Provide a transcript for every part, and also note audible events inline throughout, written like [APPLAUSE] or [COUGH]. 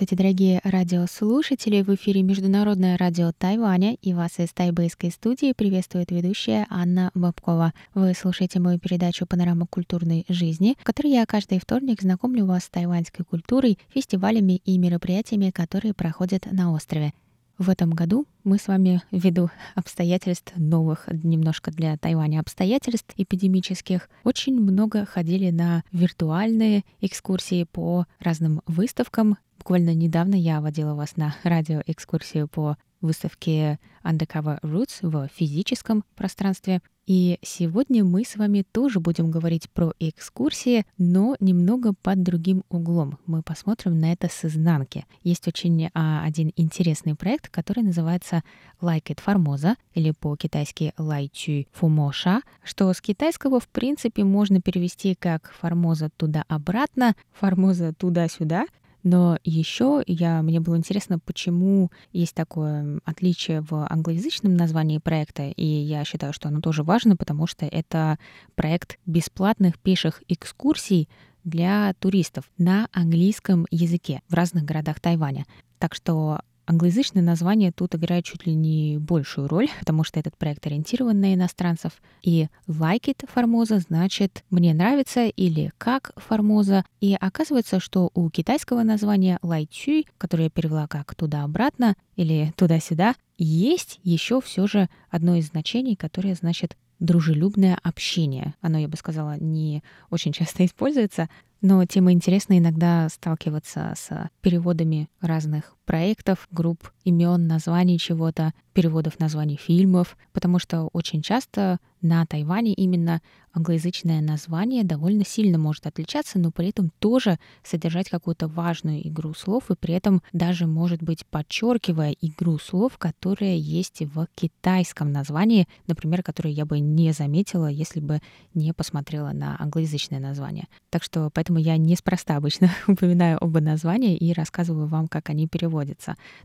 Здравствуйте, дорогие радиослушатели! В эфире Международное радио Тайваня и вас из тайбэйской студии приветствует ведущая Анна Бабкова. Вы слушаете мою передачу «Панорама культурной жизни», в которой я каждый вторник знакомлю вас с тайваньской культурой, фестивалями и мероприятиями, которые проходят на острове. В этом году мы с вами, ввиду обстоятельств новых, немножко для Тайваня обстоятельств эпидемических, очень много ходили на виртуальные экскурсии по разным выставкам. Буквально недавно я водила вас на радиоэкскурсию по выставке Undercover Roots в физическом пространстве. И сегодня мы с вами тоже будем говорить про экскурсии, но немного под другим углом. Мы посмотрим на это с изнанки. Есть очень а, один интересный проект, который называется Like It Formosa, или по-китайски Lai Chu Fumoша, что с китайского в принципе можно перевести как Формоза туда-обратно, Формоза туда-сюда, но еще я, мне было интересно, почему есть такое отличие в англоязычном названии проекта, и я считаю, что оно тоже важно, потому что это проект бесплатных пеших экскурсий для туристов на английском языке в разных городах Тайваня. Так что Англоязычное название тут играет чуть ли не большую роль, [LAUGHS] потому что этот проект ориентирован на иностранцев. И like it Формоза значит «мне нравится» или «как Формоза». И оказывается, что у китайского названия Лай Чуй, которое я перевела как «туда-обратно» или «туда-сюда», есть еще все же одно из значений, которое значит дружелюбное общение. Оно, я бы сказала, не очень часто используется, но тем интересно иногда сталкиваться с переводами разных проектов, групп, имен, названий чего-то, переводов названий фильмов, потому что очень часто на Тайване именно англоязычное название довольно сильно может отличаться, но при этом тоже содержать какую-то важную игру слов и при этом даже, может быть, подчеркивая игру слов, которая есть в китайском названии, например, которое я бы не заметила, если бы не посмотрела на англоязычное название. Так что поэтому я неспроста обычно [LAUGHS] упоминаю оба названия и рассказываю вам, как они переводятся.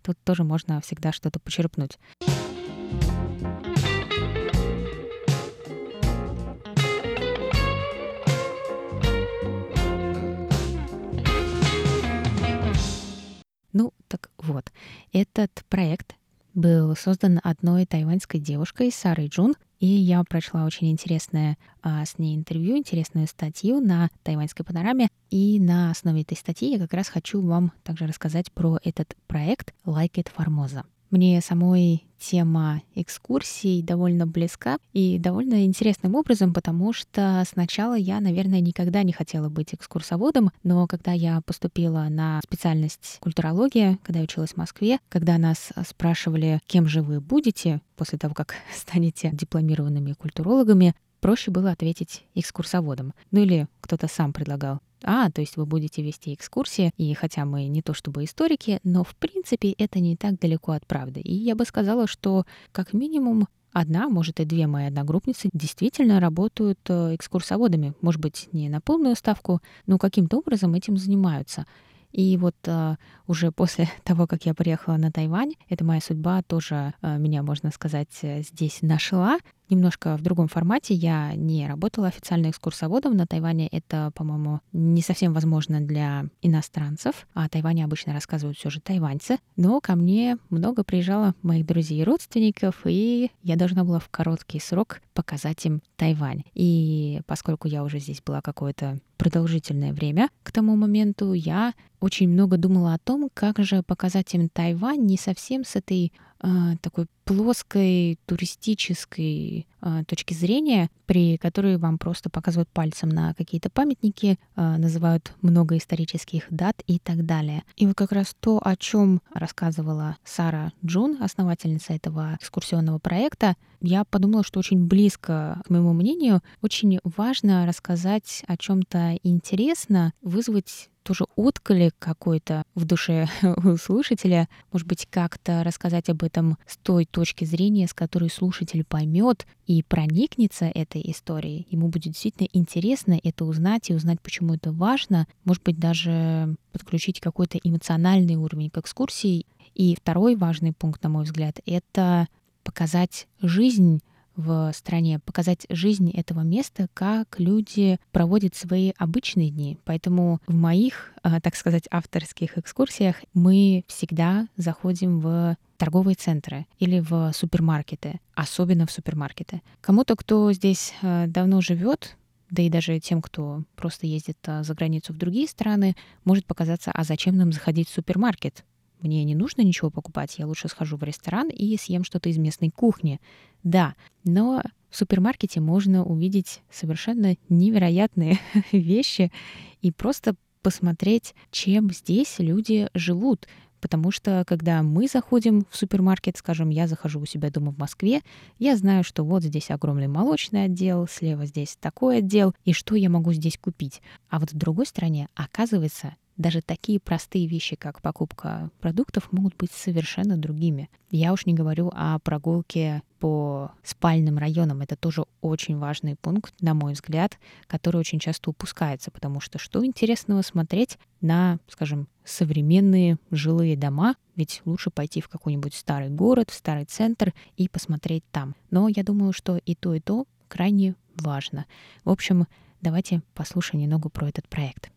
Тут тоже можно всегда что-то почерпнуть. Ну, так вот, этот проект был создан одной тайваньской девушкой Сарой Джун, и я прочла очень интересное а, с ней интервью, интересную статью на тайваньской панораме. И на основе этой статьи я как раз хочу вам также рассказать про этот проект Like It Formosa. Мне самой тема экскурсий довольно близка и довольно интересным образом, потому что сначала я, наверное, никогда не хотела быть экскурсоводом, но когда я поступила на специальность культурология, когда я училась в Москве, когда нас спрашивали, кем же вы будете после того, как [LAUGHS] станете дипломированными культурологами, проще было ответить экскурсоводом. Ну или кто-то сам предлагал. А, то есть вы будете вести экскурсии, и хотя мы не то чтобы историки, но в принципе это не так далеко от правды. И я бы сказала, что как минимум одна, может и две мои одногруппницы действительно работают э, экскурсоводами. Может быть, не на полную ставку, но каким-то образом этим занимаются. И вот э, уже после [LAUGHS] того, как я приехала на Тайвань, эта моя судьба тоже э, меня, можно сказать, здесь нашла немножко в другом формате. Я не работала официально экскурсоводом на Тайване. Это, по-моему, не совсем возможно для иностранцев. А Тайване обычно рассказывают все же тайваньцы. Но ко мне много приезжало моих друзей и родственников, и я должна была в короткий срок показать им Тайвань. И поскольку я уже здесь была какое-то продолжительное время к тому моменту, я очень много думала о том, как же показать им Тайвань не совсем с этой такой плоской туристической э, точки зрения, при которой вам просто показывают пальцем на какие-то памятники, э, называют много исторических дат и так далее. И вот как раз то, о чем рассказывала Сара Джун, основательница этого экскурсионного проекта, я подумала, что очень близко к моему мнению, очень важно рассказать о чем-то интересно, вызвать тоже отклик какой-то в душе [LAUGHS] у слушателя, может быть, как-то рассказать об этом с той точки зрения, с которой слушатель поймет и проникнется этой историей. Ему будет действительно интересно это узнать и узнать, почему это важно. Может быть, даже подключить какой-то эмоциональный уровень к экскурсии. И второй важный пункт, на мой взгляд, это показать жизнь в стране, показать жизнь этого места, как люди проводят свои обычные дни. Поэтому в моих, а, так сказать, авторских экскурсиях мы всегда заходим в торговые центры или в супермаркеты, особенно в супермаркеты. Кому-то, кто здесь а, давно живет, да и даже тем, кто просто ездит а, за границу в другие страны, может показаться, а зачем нам заходить в супермаркет? Мне не нужно ничего покупать, я лучше схожу в ресторан и съем что-то из местной кухни. Да, но в супермаркете можно увидеть совершенно невероятные [LAUGHS] вещи и просто посмотреть, чем здесь люди живут. Потому что когда мы заходим в супермаркет, скажем, я захожу у себя дома в Москве, я знаю, что вот здесь огромный молочный отдел, слева здесь такой отдел, и что я могу здесь купить. А вот в другой стране, оказывается, даже такие простые вещи, как покупка продуктов, могут быть совершенно другими. Я уж не говорю о прогулке по спальным районам. Это тоже очень важный пункт, на мой взгляд, который очень часто упускается, потому что что интересного смотреть на, скажем, современные жилые дома, ведь лучше пойти в какой-нибудь старый город, в старый центр и посмотреть там. Но я думаю, что и то, и то крайне важно. В общем, давайте послушаем немного про этот проект.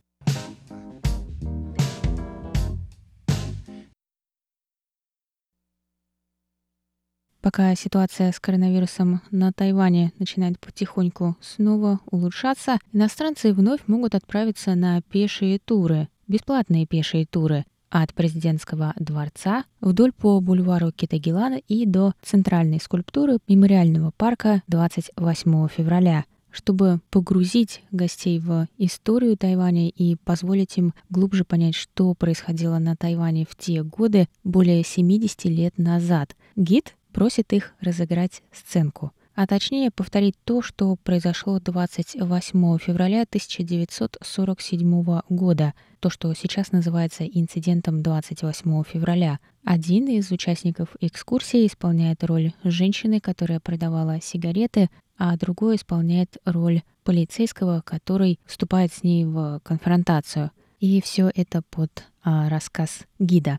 Пока ситуация с коронавирусом на Тайване начинает потихоньку снова улучшаться, иностранцы вновь могут отправиться на пешие туры, бесплатные пешие туры от президентского дворца вдоль по бульвару Китагилана и до центральной скульптуры мемориального парка 28 февраля – чтобы погрузить гостей в историю Тайваня и позволить им глубже понять, что происходило на Тайване в те годы более 70 лет назад. Гид просит их разыграть сценку, а точнее повторить то, что произошло 28 февраля 1947 года, то, что сейчас называется инцидентом 28 февраля. Один из участников экскурсии исполняет роль женщины, которая продавала сигареты, а другой исполняет роль полицейского, который вступает с ней в конфронтацию. И все это под а, рассказ гида.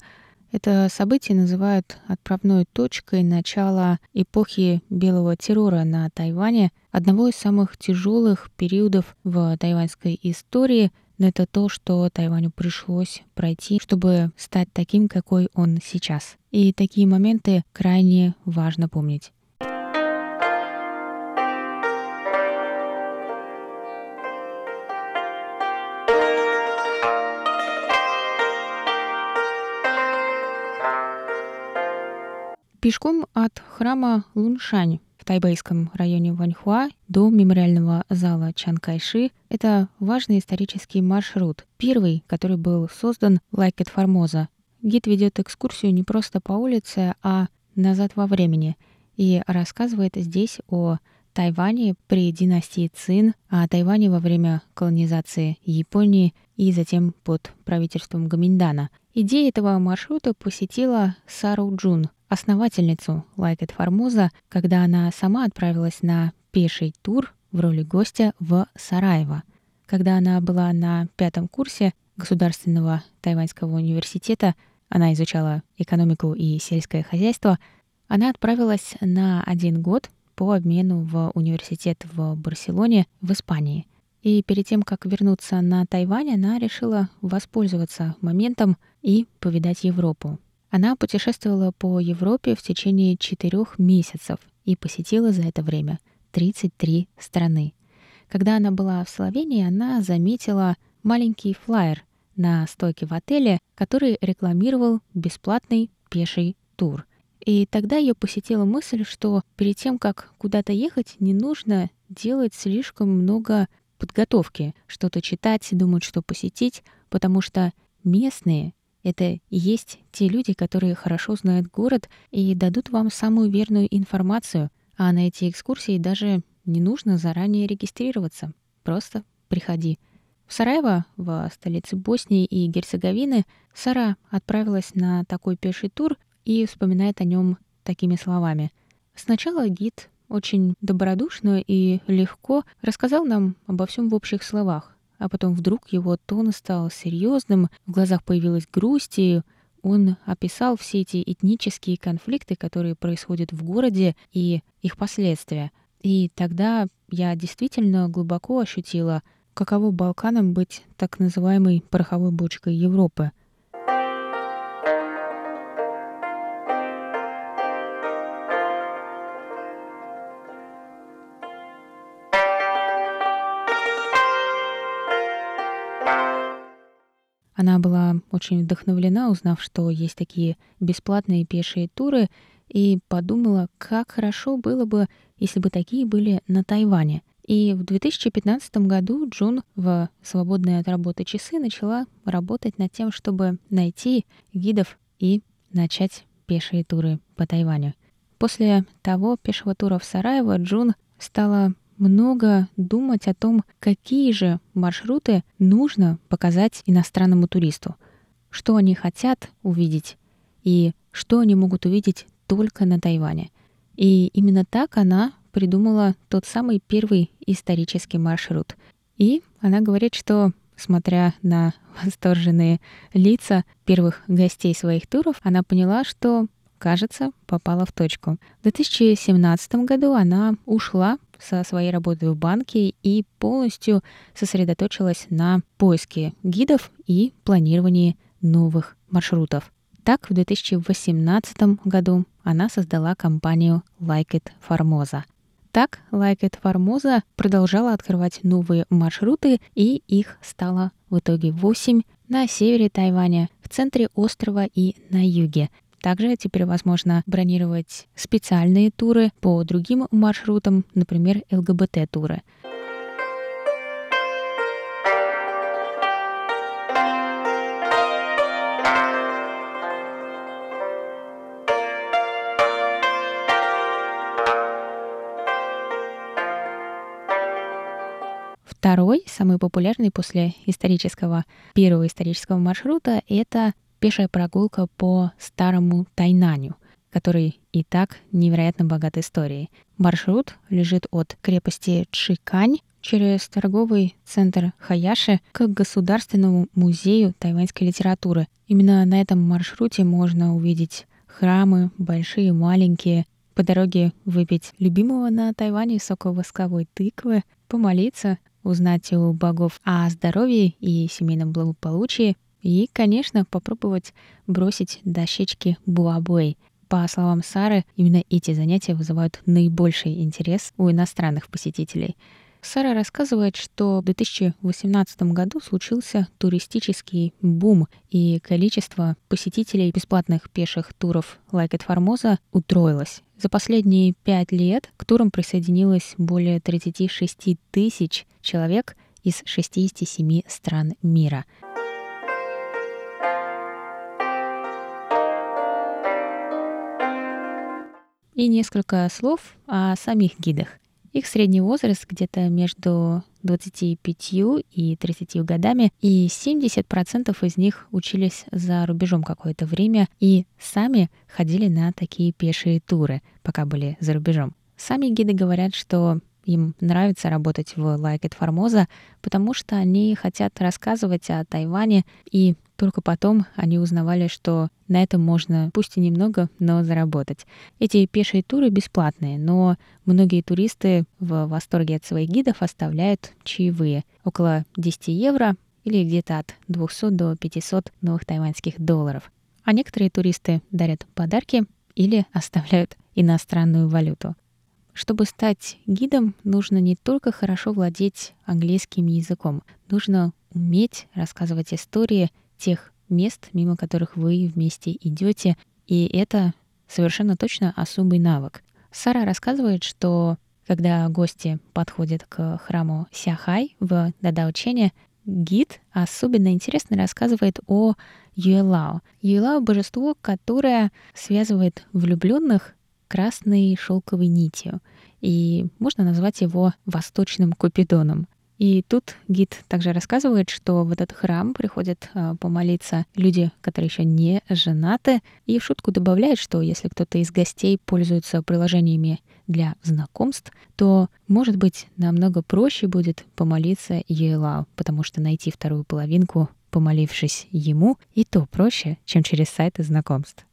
Это событие называют отправной точкой начала эпохи белого террора на Тайване, одного из самых тяжелых периодов в тайваньской истории. Но это то, что Тайваню пришлось пройти, чтобы стать таким, какой он сейчас. И такие моменты крайне важно помнить. Пешком от храма Луншань в тайбэйском районе Ваньхуа до мемориального зала Чан Кайши — это важный исторический маршрут, первый, который был создан Like It Formosa. Гид ведет экскурсию не просто по улице, а назад во времени и рассказывает здесь о Тайване при династии Цин, о Тайване во время колонизации Японии и затем под правительством Гоминьдана. Идея этого маршрута посетила Сару Джун, основательницу Like It Formosa, когда она сама отправилась на пеший тур в роли гостя в Сараево. Когда она была на пятом курсе Государственного тайваньского университета, она изучала экономику и сельское хозяйство, она отправилась на один год по обмену в университет в Барселоне в Испании. И перед тем, как вернуться на Тайвань, она решила воспользоваться моментом и повидать Европу. Она путешествовала по Европе в течение четырех месяцев и посетила за это время 33 страны. Когда она была в Словении, она заметила маленький флаер на стойке в отеле, который рекламировал бесплатный пеший тур. И тогда ее посетила мысль, что перед тем, как куда-то ехать, не нужно делать слишком много подготовки, что-то читать, думать, что посетить, потому что местные это есть те люди, которые хорошо знают город и дадут вам самую верную информацию, а на эти экскурсии даже не нужно заранее регистрироваться. Просто приходи. В Сараево, в столице Боснии и Герцеговины, Сара отправилась на такой пеший тур и вспоминает о нем такими словами. Сначала гид очень добродушно и легко рассказал нам обо всем в общих словах, а потом вдруг его тон стал серьезным, в глазах появилась грусть, и он описал все эти этнические конфликты, которые происходят в городе и их последствия. И тогда я действительно глубоко ощутила, каково Балканам быть так называемой пороховой бочкой Европы. Она была очень вдохновлена, узнав, что есть такие бесплатные пешие туры, и подумала, как хорошо было бы, если бы такие были на Тайване. И в 2015 году Джун в свободные от работы часы начала работать над тем, чтобы найти гидов и начать пешие туры по Тайваню. После того пешего тура в Сараево Джун стала много думать о том, какие же маршруты нужно показать иностранному туристу, что они хотят увидеть и что они могут увидеть только на Тайване. И именно так она придумала тот самый первый исторический маршрут. И она говорит, что смотря на восторженные лица первых гостей своих туров, она поняла, что, кажется, попала в точку. В 2017 году она ушла со своей работой в банке и полностью сосредоточилась на поиске гидов и планировании новых маршрутов. Так, в 2018 году она создала компанию Like It Formosa. Так, Like It Formosa продолжала открывать новые маршруты, и их стало в итоге 8 на севере Тайваня, в центре острова и на юге. Также теперь возможно бронировать специальные туры по другим маршрутам, например, ЛГБТ-туры. Второй, самый популярный после исторического, первого исторического маршрута, это пешая прогулка по старому Тайнаню, который и так невероятно богат историей. Маршрут лежит от крепости Чикань через торговый центр Хаяши к Государственному музею тайваньской литературы. Именно на этом маршруте можно увидеть храмы, большие, маленькие, по дороге выпить любимого на Тайване сока восковой тыквы, помолиться, узнать у богов о здоровье и семейном благополучии, и, конечно, попробовать бросить дощечки буабой. По словам Сары, именно эти занятия вызывают наибольший интерес у иностранных посетителей. Сара рассказывает, что в 2018 году случился туристический бум, и количество посетителей бесплатных пеших туров Like It Formosa утроилось. За последние пять лет к турам присоединилось более 36 тысяч человек из 67 стран мира — И несколько слов о самих гидах. Их средний возраст где-то между 25 и 30 годами, и 70% из них учились за рубежом какое-то время и сами ходили на такие пешие туры, пока были за рубежом. Сами гиды говорят, что им нравится работать в Like It Formosa, потому что они хотят рассказывать о Тайване, и только потом они узнавали, что на этом можно, пусть и немного, но заработать. Эти пешие туры бесплатные, но многие туристы в восторге от своих гидов оставляют чаевые. Около 10 евро или где-то от 200 до 500 новых тайваньских долларов. А некоторые туристы дарят подарки или оставляют иностранную валюту. Чтобы стать гидом, нужно не только хорошо владеть английским языком, нужно уметь рассказывать истории тех мест, мимо которых вы вместе идете, и это совершенно точно особый навык. Сара рассказывает, что когда гости подходят к храму Сяхай в Дадаучене, гид особенно интересно рассказывает о Юэлао. Юэлао — божество, которое связывает влюбленных красной шелковой нитью, и можно назвать его восточным купидоном. И тут гид также рассказывает, что в этот храм приходят э, помолиться люди, которые еще не женаты, и в шутку добавляет, что если кто-то из гостей пользуется приложениями для знакомств, то, может быть, намного проще будет помолиться Елау, потому что найти вторую половинку помолившись ему, и то проще, чем через сайты знакомств.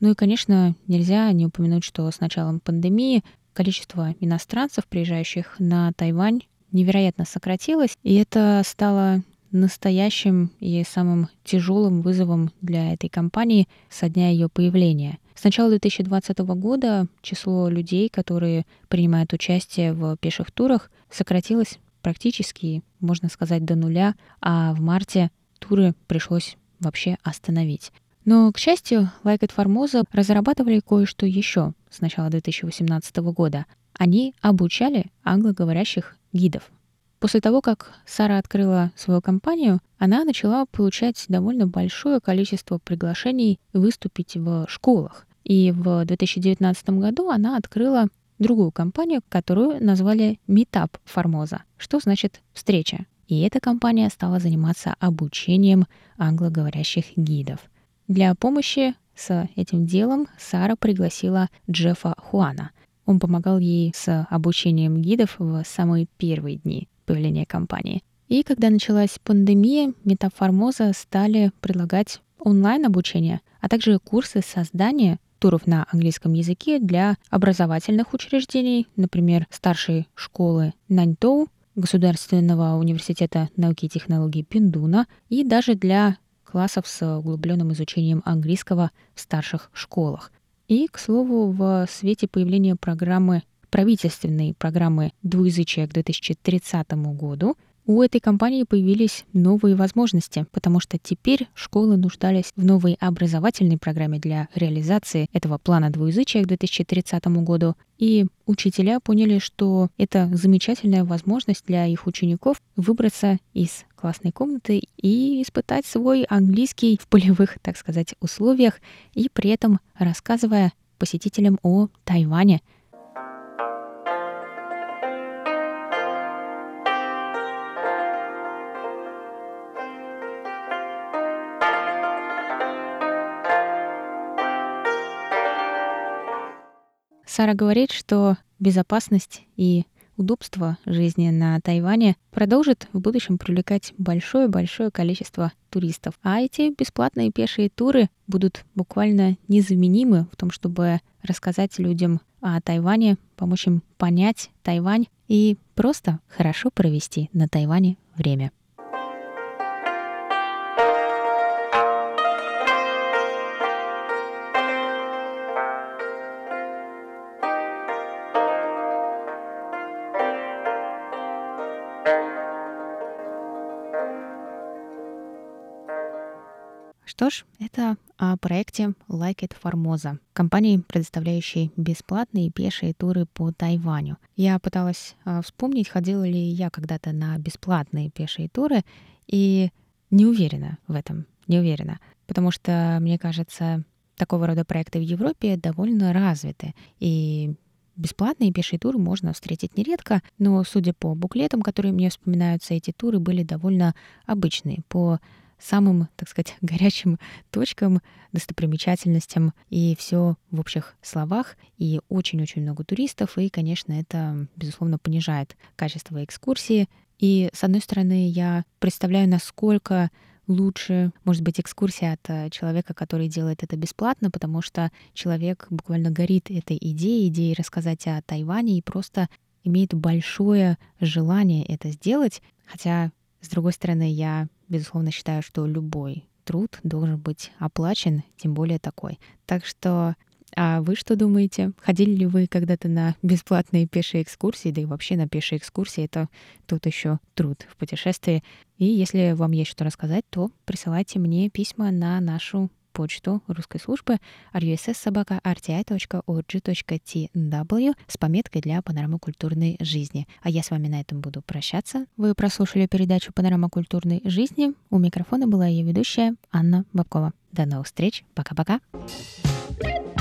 Ну и, конечно, нельзя не упомянуть, что с началом пандемии количество иностранцев, приезжающих на Тайвань, невероятно сократилось, и это стало настоящим и самым тяжелым вызовом для этой компании со дня ее появления. С начала 2020 года число людей, которые принимают участие в пеших турах, сократилось практически, можно сказать, до нуля, а в марте туры пришлось вообще остановить. Но, к счастью, Like It Formosa разрабатывали кое-что еще с начала 2018 года. Они обучали англоговорящих гидов. После того, как Сара открыла свою компанию, она начала получать довольно большое количество приглашений выступить в школах. И в 2019 году она открыла другую компанию, которую назвали Meetup Formosa, что значит «встреча». И эта компания стала заниматься обучением англоговорящих гидов — для помощи с этим делом Сара пригласила Джеффа Хуана. Он помогал ей с обучением гидов в самые первые дни появления компании. И когда началась пандемия, Метаформоза стали предлагать онлайн-обучение, а также курсы создания туров на английском языке для образовательных учреждений, например, старшей школы Наньтоу, Государственного университета науки и технологий Пиндуна и даже для классов с углубленным изучением английского в старших школах. И, к слову, в свете появления программы правительственной программы двуязычия к 2030 году у этой компании появились новые возможности, потому что теперь школы нуждались в новой образовательной программе для реализации этого плана двуязычия к 2030 году, и учителя поняли, что это замечательная возможность для их учеников выбраться из классной комнаты и испытать свой английский в полевых, так сказать, условиях, и при этом рассказывая посетителям о Тайване – Сара говорит, что безопасность и удобство жизни на Тайване продолжит в будущем привлекать большое-большое количество туристов. А эти бесплатные пешие туры будут буквально незаменимы в том, чтобы рассказать людям о Тайване, помочь им понять Тайвань и просто хорошо провести на Тайване время. Что ж, это о проекте Like It Formosa, компании, предоставляющей бесплатные пешие туры по Тайваню. Я пыталась э, вспомнить, ходила ли я когда-то на бесплатные пешие туры, и не уверена в этом, не уверена, потому что, мне кажется, такого рода проекты в Европе довольно развиты, и Бесплатные пешие туры можно встретить нередко, но, судя по буклетам, которые мне вспоминаются, эти туры были довольно обычные, по самым, так сказать, [LAUGHS] горячим точкам, достопримечательностям, и все в общих словах, и очень-очень много туристов, и, конечно, это, безусловно, понижает качество экскурсии. И, с одной стороны, я представляю, насколько лучше, может быть, экскурсия от э, человека, который делает это бесплатно, потому что человек буквально горит этой идеей, идеей рассказать о Тайване и просто имеет большое желание это сделать. Хотя, с другой стороны, я безусловно, считаю, что любой труд должен быть оплачен, тем более такой. Так что а вы что думаете? Ходили ли вы когда-то на бесплатные пешие экскурсии, да и вообще на пешие экскурсии? Это тут еще труд в путешествии. И если вам есть что рассказать, то присылайте мне письма на нашу почту русской службы russsobaka.rti.org.tw с пометкой для панорамы культурной жизни. А я с вами на этом буду прощаться. Вы прослушали передачу «Панорама культурной жизни». У микрофона была ее ведущая Анна Бабкова. До новых встреч. Пока-пока. thank you